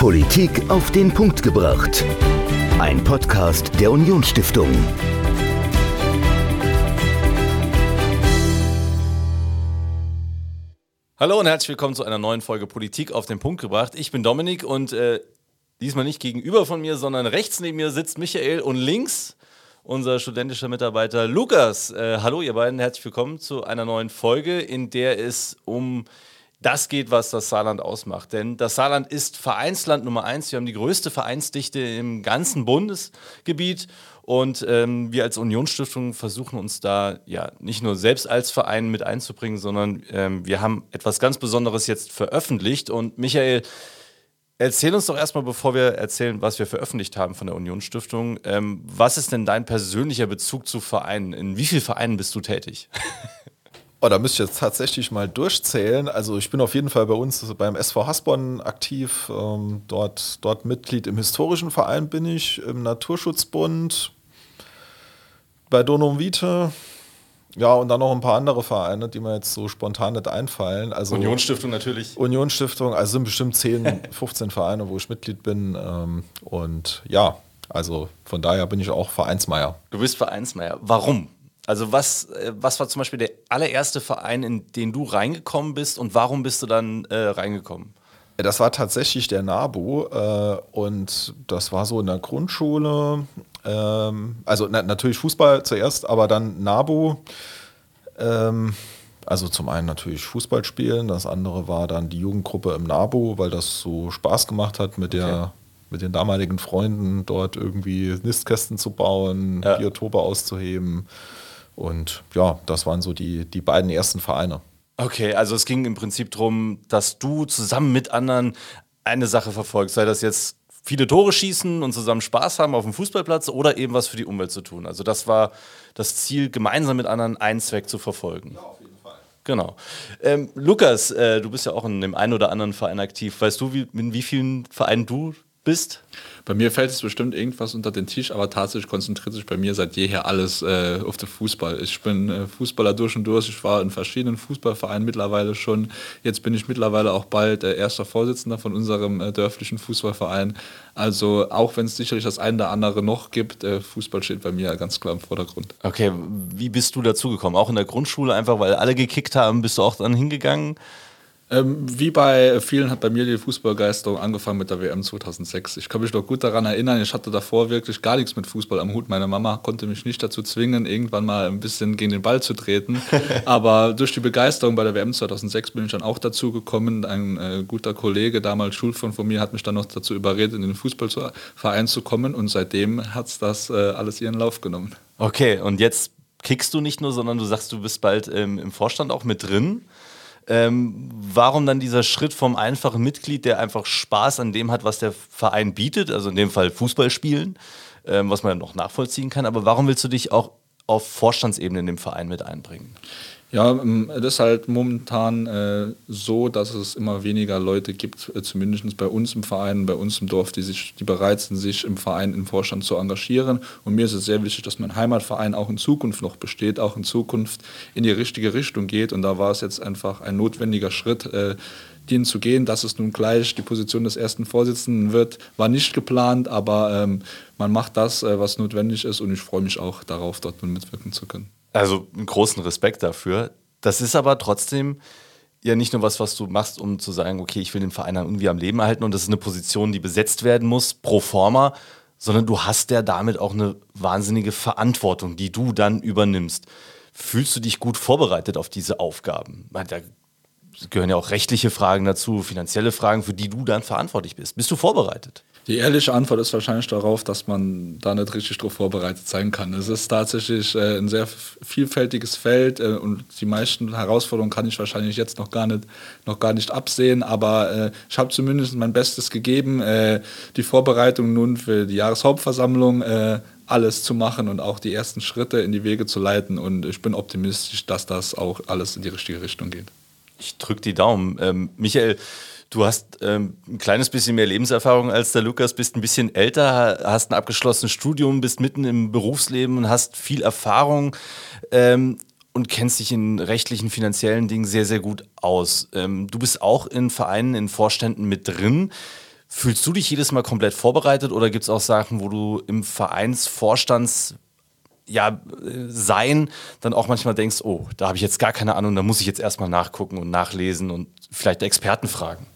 Politik auf den Punkt gebracht. Ein Podcast der Unionsstiftung. Hallo und herzlich willkommen zu einer neuen Folge Politik auf den Punkt gebracht. Ich bin Dominik und äh, diesmal nicht gegenüber von mir, sondern rechts neben mir sitzt Michael und links unser studentischer Mitarbeiter Lukas. Äh, hallo ihr beiden, herzlich willkommen zu einer neuen Folge, in der es um das geht, was das Saarland ausmacht. Denn das Saarland ist Vereinsland Nummer eins. Wir haben die größte Vereinsdichte im ganzen Bundesgebiet. Und ähm, wir als Unionsstiftung versuchen uns da ja nicht nur selbst als Verein mit einzubringen, sondern ähm, wir haben etwas ganz Besonderes jetzt veröffentlicht. Und Michael, erzähl uns doch erstmal, bevor wir erzählen, was wir veröffentlicht haben von der Unionsstiftung, ähm, was ist denn dein persönlicher Bezug zu Vereinen? In wie vielen Vereinen bist du tätig? Oh, da müsste ich jetzt tatsächlich mal durchzählen. Also ich bin auf jeden Fall bei uns beim SV Hasborn aktiv. Ähm, dort, dort Mitglied im historischen Verein bin ich, im Naturschutzbund, bei Donum Vite. Ja, und dann noch ein paar andere Vereine, die mir jetzt so spontan nicht einfallen. Also Unionsstiftung natürlich. Unionsstiftung, also sind bestimmt 10, 15 Vereine, wo ich Mitglied bin. Ähm, und ja, also von daher bin ich auch Vereinsmeier. Du bist Vereinsmeier. Warum? Also was, äh, was war zum Beispiel der allererste Verein, in den du reingekommen bist und warum bist du dann äh, reingekommen? Das war tatsächlich der NABU äh, und das war so in der Grundschule. Ähm, also na, natürlich Fußball zuerst, aber dann NABU. Ähm, also zum einen natürlich Fußball spielen, das andere war dann die Jugendgruppe im NABU, weil das so Spaß gemacht hat mit der okay. mit den damaligen Freunden dort irgendwie Nistkästen zu bauen, ja. Biotope auszuheben. Und ja, das waren so die, die beiden ersten Vereine. Okay, also es ging im Prinzip darum, dass du zusammen mit anderen eine Sache verfolgst, sei das jetzt viele Tore schießen und zusammen Spaß haben auf dem Fußballplatz oder eben was für die Umwelt zu tun. Also das war das Ziel, gemeinsam mit anderen einen Zweck zu verfolgen. Ja, auf jeden Fall. Genau. Ähm, Lukas, äh, du bist ja auch in dem einen oder anderen Verein aktiv. Weißt du, wie, in wie vielen Vereinen du bist? Bei mir fällt es bestimmt irgendwas unter den Tisch, aber tatsächlich konzentriert sich bei mir seit jeher alles äh, auf den Fußball. Ich bin äh, Fußballer durch und durch. Ich war in verschiedenen Fußballvereinen mittlerweile schon. Jetzt bin ich mittlerweile auch bald äh, erster Vorsitzender von unserem äh, dörflichen Fußballverein. Also auch wenn es sicherlich das eine oder andere noch gibt, äh, Fußball steht bei mir ganz klar im Vordergrund. Okay, wie bist du dazugekommen? Auch in der Grundschule einfach, weil alle gekickt haben, bist du auch dann hingegangen? Ähm, wie bei vielen hat bei mir die Fußballgeisterung angefangen mit der WM 2006. Ich kann mich noch gut daran erinnern, ich hatte davor wirklich gar nichts mit Fußball am Hut. Meine Mama konnte mich nicht dazu zwingen, irgendwann mal ein bisschen gegen den Ball zu treten. Aber durch die Begeisterung bei der WM 2006 bin ich dann auch dazu gekommen. Ein äh, guter Kollege, damals Schulfreund von mir, hat mich dann noch dazu überredet, in den Fußballverein zu kommen. Und seitdem hat es das äh, alles ihren Lauf genommen. Okay, und jetzt kickst du nicht nur, sondern du sagst, du bist bald ähm, im Vorstand auch mit drin. Ähm, warum dann dieser Schritt vom einfachen Mitglied, der einfach Spaß an dem hat, was der Verein bietet, also in dem Fall Fußball spielen, ähm, was man noch nachvollziehen kann, aber warum willst du dich auch auf Vorstandsebene in dem Verein mit einbringen? Ja, ähm, das ist halt momentan äh, so, dass es immer weniger Leute gibt, äh, zumindest bei uns im Verein, bei uns im Dorf, die, sich, die bereit sind, sich im Verein, im Vorstand zu engagieren. Und mir ist es sehr wichtig, dass mein Heimatverein auch in Zukunft noch besteht, auch in Zukunft in die richtige Richtung geht. Und da war es jetzt einfach ein notwendiger Schritt, äh, den zu gehen. Dass es nun gleich die Position des ersten Vorsitzenden wird, war nicht geplant, aber ähm, man macht das, äh, was notwendig ist. Und ich freue mich auch darauf, dort mitwirken zu können. Also einen großen Respekt dafür. Das ist aber trotzdem ja nicht nur was, was du machst, um zu sagen, okay, ich will den Verein irgendwie am Leben erhalten und das ist eine Position, die besetzt werden muss, pro forma, sondern du hast ja damit auch eine wahnsinnige Verantwortung, die du dann übernimmst. Fühlst du dich gut vorbereitet auf diese Aufgaben? Da gehören ja auch rechtliche Fragen dazu, finanzielle Fragen, für die du dann verantwortlich bist. Bist du vorbereitet? Die ehrliche Antwort ist wahrscheinlich darauf, dass man da nicht richtig darauf vorbereitet sein kann. Es ist tatsächlich äh, ein sehr vielfältiges Feld äh, und die meisten Herausforderungen kann ich wahrscheinlich jetzt noch gar nicht, noch gar nicht absehen, aber äh, ich habe zumindest mein Bestes gegeben, die Vorbereitung nun für die Jahreshauptversammlung alles zu machen und auch die ersten Schritte in die Wege zu leiten und ich bin optimistisch, dass das auch alles in die richtige Richtung geht. Ich drücke die Daumen. Ähm, Michael, Du hast ähm, ein kleines bisschen mehr Lebenserfahrung als der Lukas, bist ein bisschen älter, hast ein abgeschlossenes Studium, bist mitten im Berufsleben und hast viel Erfahrung ähm, und kennst dich in rechtlichen, finanziellen Dingen sehr, sehr gut aus. Ähm, du bist auch in Vereinen, in Vorständen mit drin. Fühlst du dich jedes Mal komplett vorbereitet oder gibt es auch Sachen, wo du im Vereinsvorstands ja, sein dann auch manchmal denkst, oh, da habe ich jetzt gar keine Ahnung, da muss ich jetzt erstmal nachgucken und nachlesen und vielleicht Experten fragen?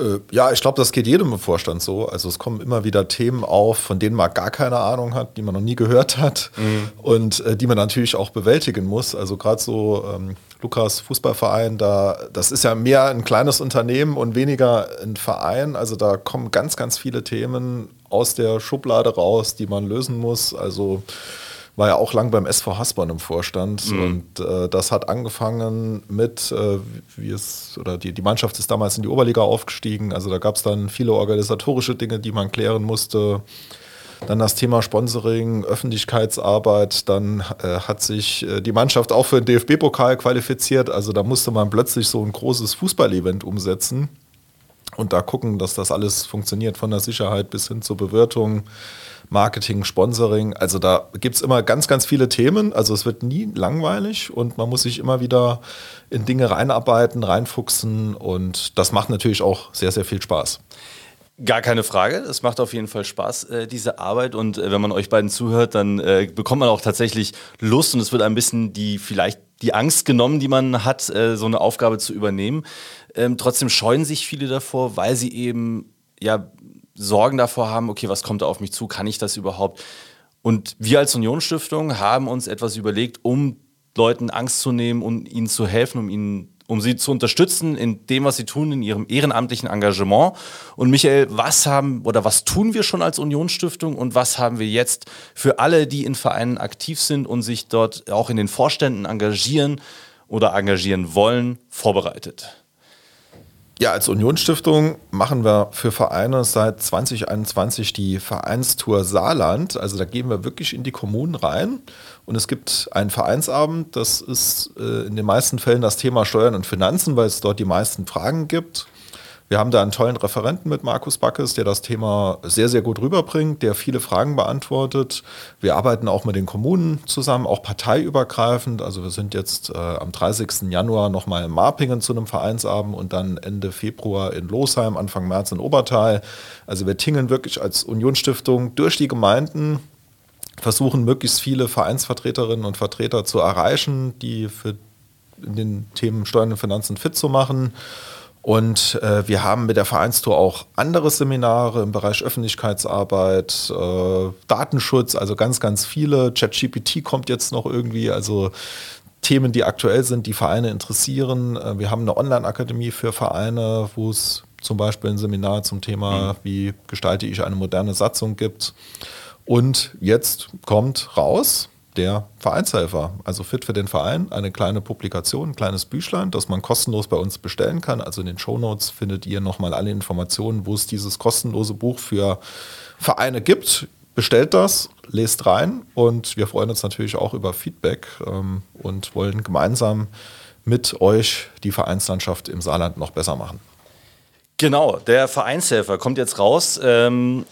Äh, ja, ich glaube, das geht jedem im Vorstand so. Also es kommen immer wieder Themen auf, von denen man gar keine Ahnung hat, die man noch nie gehört hat mhm. und äh, die man natürlich auch bewältigen muss. Also gerade so ähm, Lukas Fußballverein, da das ist ja mehr ein kleines Unternehmen und weniger ein Verein. Also da kommen ganz, ganz viele Themen aus der Schublade raus, die man lösen muss. Also war ja auch lang beim SV Hasborn im Vorstand mhm. und äh, das hat angefangen mit, äh, wie es, oder die, die Mannschaft ist damals in die Oberliga aufgestiegen, also da gab es dann viele organisatorische Dinge, die man klären musste. Dann das Thema Sponsoring, Öffentlichkeitsarbeit. Dann äh, hat sich äh, die Mannschaft auch für den DFB-Pokal qualifiziert. Also da musste man plötzlich so ein großes Fußballevent umsetzen und da gucken, dass das alles funktioniert, von der Sicherheit bis hin zur Bewirtung. Marketing, Sponsoring. Also da gibt es immer ganz, ganz viele Themen. Also es wird nie langweilig und man muss sich immer wieder in Dinge reinarbeiten, reinfuchsen und das macht natürlich auch sehr, sehr viel Spaß. Gar keine Frage. Es macht auf jeden Fall Spaß, äh, diese Arbeit. Und äh, wenn man euch beiden zuhört, dann äh, bekommt man auch tatsächlich Lust und es wird ein bisschen die vielleicht die Angst genommen, die man hat, äh, so eine Aufgabe zu übernehmen. Ähm, trotzdem scheuen sich viele davor, weil sie eben ja Sorgen davor haben, okay, was kommt da auf mich zu, kann ich das überhaupt? Und wir als Unionsstiftung haben uns etwas überlegt, um Leuten Angst zu nehmen und ihnen zu helfen, um ihnen um sie zu unterstützen in dem, was sie tun, in ihrem ehrenamtlichen Engagement. Und Michael, was haben oder was tun wir schon als Unionsstiftung und was haben wir jetzt für alle, die in Vereinen aktiv sind und sich dort auch in den Vorständen engagieren oder engagieren wollen, vorbereitet? Ja, als Unionsstiftung machen wir für Vereine seit 2021 die Vereinstour Saarland. Also da gehen wir wirklich in die Kommunen rein. Und es gibt einen Vereinsabend, das ist äh, in den meisten Fällen das Thema Steuern und Finanzen, weil es dort die meisten Fragen gibt. Wir haben da einen tollen Referenten mit Markus Backes, der das Thema sehr, sehr gut rüberbringt, der viele Fragen beantwortet. Wir arbeiten auch mit den Kommunen zusammen, auch parteiübergreifend. Also wir sind jetzt äh, am 30. Januar nochmal in Marpingen zu einem Vereinsabend und dann Ende Februar in Losheim, Anfang März in Obertal. Also wir tingeln wirklich als Unionsstiftung durch die Gemeinden, versuchen möglichst viele Vereinsvertreterinnen und Vertreter zu erreichen, die für in den Themen Steuern und Finanzen fit zu machen. Und äh, wir haben mit der Vereinstour auch andere Seminare im Bereich Öffentlichkeitsarbeit, äh, Datenschutz, also ganz, ganz viele. ChatGPT kommt jetzt noch irgendwie, also Themen, die aktuell sind, die Vereine interessieren. Äh, wir haben eine Online-Akademie für Vereine, wo es zum Beispiel ein Seminar zum Thema, mhm. wie gestalte ich eine moderne Satzung gibt. Und jetzt kommt raus, der Vereinshelfer, also Fit für den Verein, eine kleine Publikation, ein kleines Büchlein, das man kostenlos bei uns bestellen kann. Also in den Shownotes findet ihr nochmal alle Informationen, wo es dieses kostenlose Buch für Vereine gibt. Bestellt das, lest rein und wir freuen uns natürlich auch über Feedback ähm, und wollen gemeinsam mit euch die Vereinslandschaft im Saarland noch besser machen. Genau, der Vereinshelfer kommt jetzt raus ähm,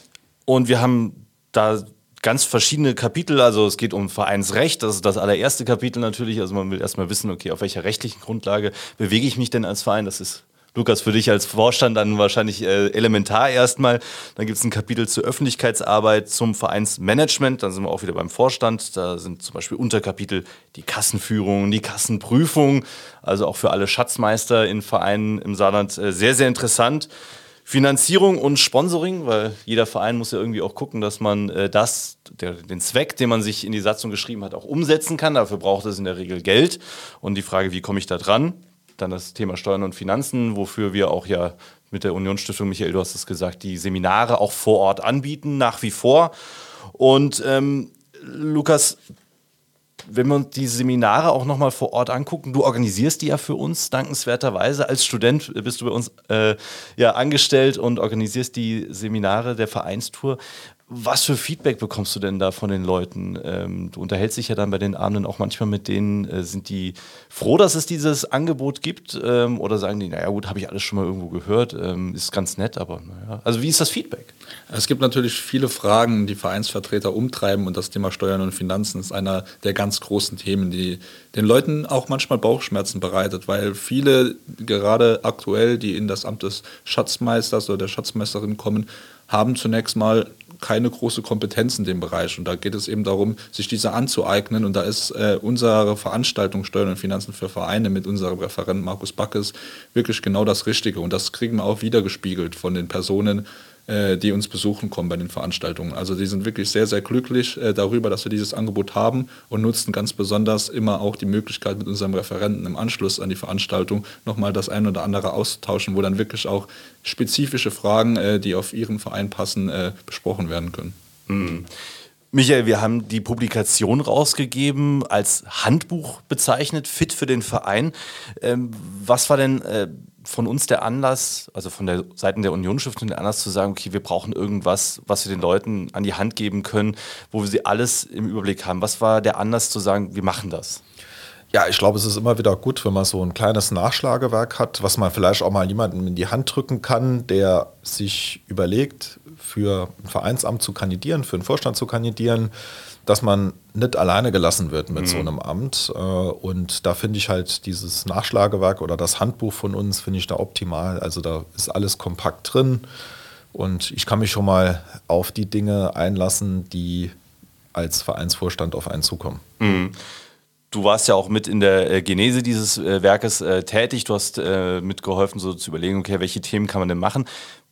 und wir haben da ganz verschiedene Kapitel. Also es geht um Vereinsrecht, das ist das allererste Kapitel natürlich. Also man will erstmal wissen, okay, auf welcher rechtlichen Grundlage bewege ich mich denn als Verein? Das ist Lukas, für dich als Vorstand dann wahrscheinlich äh, elementar erstmal. Dann gibt es ein Kapitel zur Öffentlichkeitsarbeit, zum Vereinsmanagement. Dann sind wir auch wieder beim Vorstand. Da sind zum Beispiel Unterkapitel die Kassenführung, die Kassenprüfung. Also auch für alle Schatzmeister in Vereinen im Saarland äh, sehr, sehr interessant. Finanzierung und Sponsoring, weil jeder Verein muss ja irgendwie auch gucken, dass man äh, das, der, den Zweck, den man sich in die Satzung geschrieben hat, auch umsetzen kann. Dafür braucht es in der Regel Geld. Und die Frage, wie komme ich da dran? Dann das Thema Steuern und Finanzen, wofür wir auch ja mit der Unionsstiftung, Michael, du hast es gesagt, die Seminare auch vor Ort anbieten, nach wie vor. Und ähm, Lukas, wenn wir uns die Seminare auch nochmal vor Ort angucken, du organisierst die ja für uns dankenswerterweise. Als Student bist du bei uns äh, ja angestellt und organisierst die Seminare der Vereinstour. Was für Feedback bekommst du denn da von den Leuten? Ähm, du unterhältst dich ja dann bei den Abenden auch manchmal mit denen. Äh, sind die froh, dass es dieses Angebot gibt? Ähm, oder sagen die, naja gut, habe ich alles schon mal irgendwo gehört, ähm, ist ganz nett, aber naja. Also wie ist das Feedback? Es gibt natürlich viele Fragen, die Vereinsvertreter umtreiben und das Thema Steuern und Finanzen ist einer der ganz großen Themen, die den Leuten auch manchmal Bauchschmerzen bereitet, weil viele gerade aktuell, die in das Amt des Schatzmeisters oder der Schatzmeisterin kommen, haben zunächst mal keine große Kompetenz in dem Bereich. Und da geht es eben darum, sich diese anzueignen. Und da ist äh, unsere Veranstaltung Steuern und Finanzen für Vereine mit unserem Referenten Markus Backes wirklich genau das Richtige. Und das kriegen wir auch wiedergespiegelt von den Personen, die uns besuchen kommen bei den Veranstaltungen. Also die sind wirklich sehr, sehr glücklich äh, darüber, dass wir dieses Angebot haben und nutzen ganz besonders immer auch die Möglichkeit mit unserem Referenten im Anschluss an die Veranstaltung nochmal das ein oder andere auszutauschen, wo dann wirklich auch spezifische Fragen, äh, die auf Ihren Verein passen, besprochen werden können. Mhm. Michael, wir haben die Publikation rausgegeben, als Handbuch bezeichnet, fit für den Verein. Ähm, was war denn von uns der Anlass, also von der Seiten der Unionsstiftung der Anlass zu sagen, okay, wir brauchen irgendwas, was wir den Leuten an die Hand geben können, wo wir sie alles im Überblick haben. Was war der Anlass zu sagen, wir machen das? Ja, ich glaube, es ist immer wieder gut, wenn man so ein kleines Nachschlagewerk hat, was man vielleicht auch mal jemandem in die Hand drücken kann, der sich überlegt, für ein Vereinsamt zu kandidieren, für einen Vorstand zu kandidieren dass man nicht alleine gelassen wird mit mhm. so einem Amt. Äh, und da finde ich halt dieses Nachschlagewerk oder das Handbuch von uns, finde ich da optimal. Also da ist alles kompakt drin. Und ich kann mich schon mal auf die Dinge einlassen, die als Vereinsvorstand auf einen zukommen. Mhm. Du warst ja auch mit in der äh, Genese dieses äh, Werkes tätig. Du hast mitgeholfen, so zu überlegen, okay, welche Themen kann man denn machen?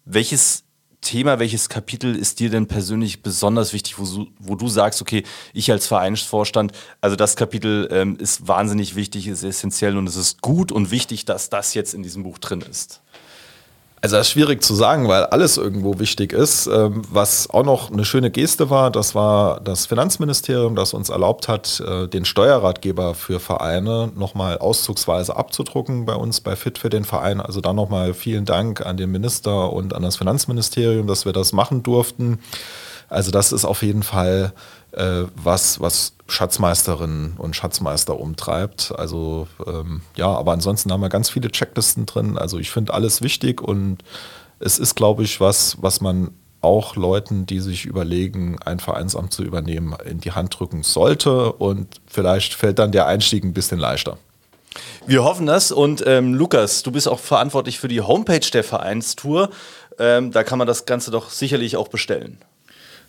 Welches Thema, welches Kapitel ist dir denn persönlich besonders wichtig, wo, wo du sagst, okay, ich als Vereinsvorstand, also das Kapitel ähm, ist wahnsinnig wichtig, ist essentiell und es ist gut und wichtig, dass das jetzt in diesem Buch drin ist? Also das ist schwierig zu sagen, weil alles irgendwo wichtig ist. Ähm, was auch noch eine schöne Geste war, das war das Finanzministerium, das uns erlaubt hat, äh, den Steuerratgeber für Vereine nochmal auszugsweise abzudrucken bei uns bei Fit für den Verein. Also da nochmal vielen Dank an den Minister und an das Finanzministerium, dass wir das machen durften. Also das ist auf jeden Fall äh, was, was Schatzmeisterinnen und Schatzmeister umtreibt. Also ähm, ja, aber ansonsten haben wir ganz viele Checklisten drin. Also ich finde alles wichtig und es ist, glaube ich, was, was man auch Leuten, die sich überlegen, ein Vereinsamt zu übernehmen, in die Hand drücken sollte. Und vielleicht fällt dann der Einstieg ein bisschen leichter. Wir hoffen das. Und ähm, Lukas, du bist auch verantwortlich für die Homepage der Vereinstour. Ähm, da kann man das Ganze doch sicherlich auch bestellen.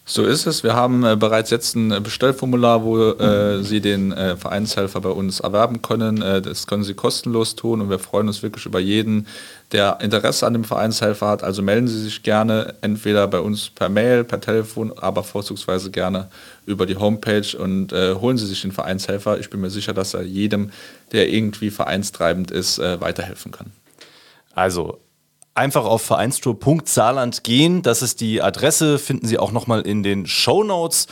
So ist es. Wir haben äh, bereits jetzt ein äh, Bestellformular, wo äh, Sie den äh, Vereinshelfer bei uns erwerben können. Äh, das können Sie kostenlos tun und wir freuen uns wirklich über jeden, der Interesse an dem Vereinshelfer hat. Also melden Sie sich gerne entweder bei uns per Mail, per Telefon, aber vorzugsweise gerne über die Homepage und äh, holen Sie sich den Vereinshelfer. Ich bin mir sicher, dass er jedem, der irgendwie vereinstreibend ist, weiterhelfen kann. Also einfach auf vereinstour.saarland gehen. Das ist die Adresse, finden Sie auch nochmal in den Show Notes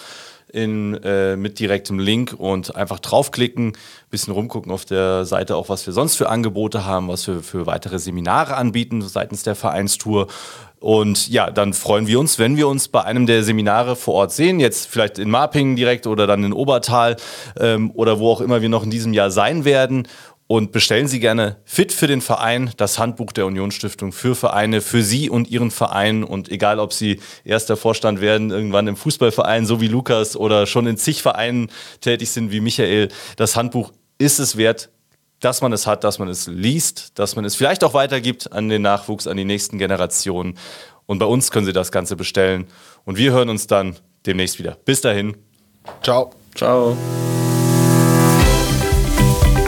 in, äh, mit direktem Link und einfach draufklicken, bisschen rumgucken auf der Seite auch, was wir sonst für Angebote haben, was wir für weitere Seminare anbieten seitens der Vereinstour. Und ja, dann freuen wir uns, wenn wir uns bei einem der Seminare vor Ort sehen, jetzt vielleicht in Marpingen direkt oder dann in Obertal ähm, oder wo auch immer wir noch in diesem Jahr sein werden und bestellen Sie gerne Fit für den Verein, das Handbuch der Unionsstiftung für Vereine, für Sie und Ihren Verein. Und egal, ob Sie erster Vorstand werden, irgendwann im Fußballverein, so wie Lukas, oder schon in zig Vereinen tätig sind wie Michael, das Handbuch ist es wert, dass man es hat, dass man es liest, dass man es vielleicht auch weitergibt an den Nachwuchs, an die nächsten Generationen. Und bei uns können Sie das Ganze bestellen. Und wir hören uns dann demnächst wieder. Bis dahin. Ciao. Ciao.